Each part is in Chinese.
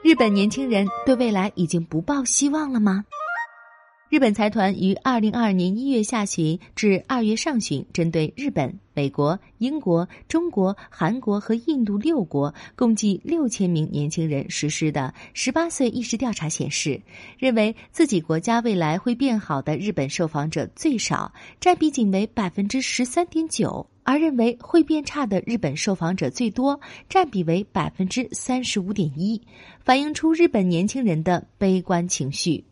日本年轻人对未来已经不抱希望了吗？日本财团于二零二二年一月下旬至二月上旬，针对日本、美国、英国、中国、韩国和印度六国共计六千名年轻人实施的十八岁意识调查显示，认为自己国家未来会变好的日本受访者最少，占比仅为百分之十三点九，而认为会变差的日本受访者最多，占比为百分之三十五点一，反映出日本年轻人的悲观情绪。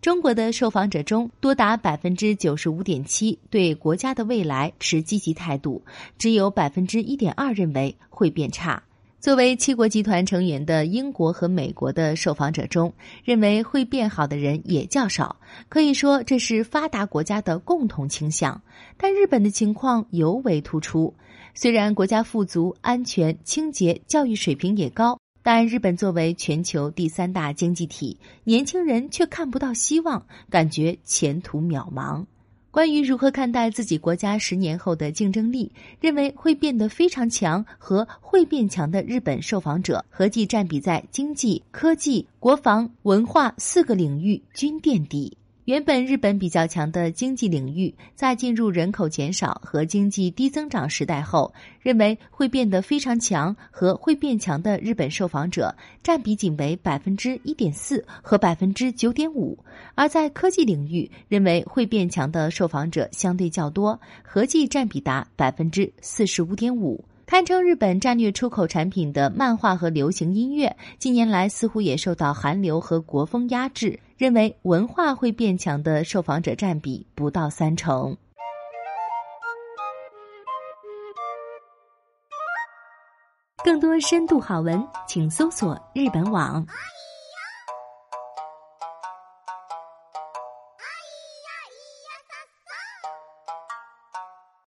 中国的受访者中，多达百分之九十五点七对国家的未来持积极态度，只有百分之一点二认为会变差。作为七国集团成员的英国和美国的受访者中，认为会变好的人也较少，可以说这是发达国家的共同倾向。但日本的情况尤为突出，虽然国家富足、安全、清洁、教育水平也高。但日本作为全球第三大经济体，年轻人却看不到希望，感觉前途渺茫。关于如何看待自己国家十年后的竞争力，认为会变得非常强和会变强的日本受访者，合计占比在经济、科技、国防、文化四个领域均垫底。原本日本比较强的经济领域，在进入人口减少和经济低增长时代后，认为会变得非常强和会变强的日本受访者占比仅为百分之一点四和百分之九点五；而在科技领域，认为会变强的受访者相对较多，合计占比达百分之四十五点五。堪称日本战略出口产品的漫画和流行音乐，近年来似乎也受到韩流和国风压制。认为文化会变强的受访者占比不到三成。更多深度好文，请搜索日本网。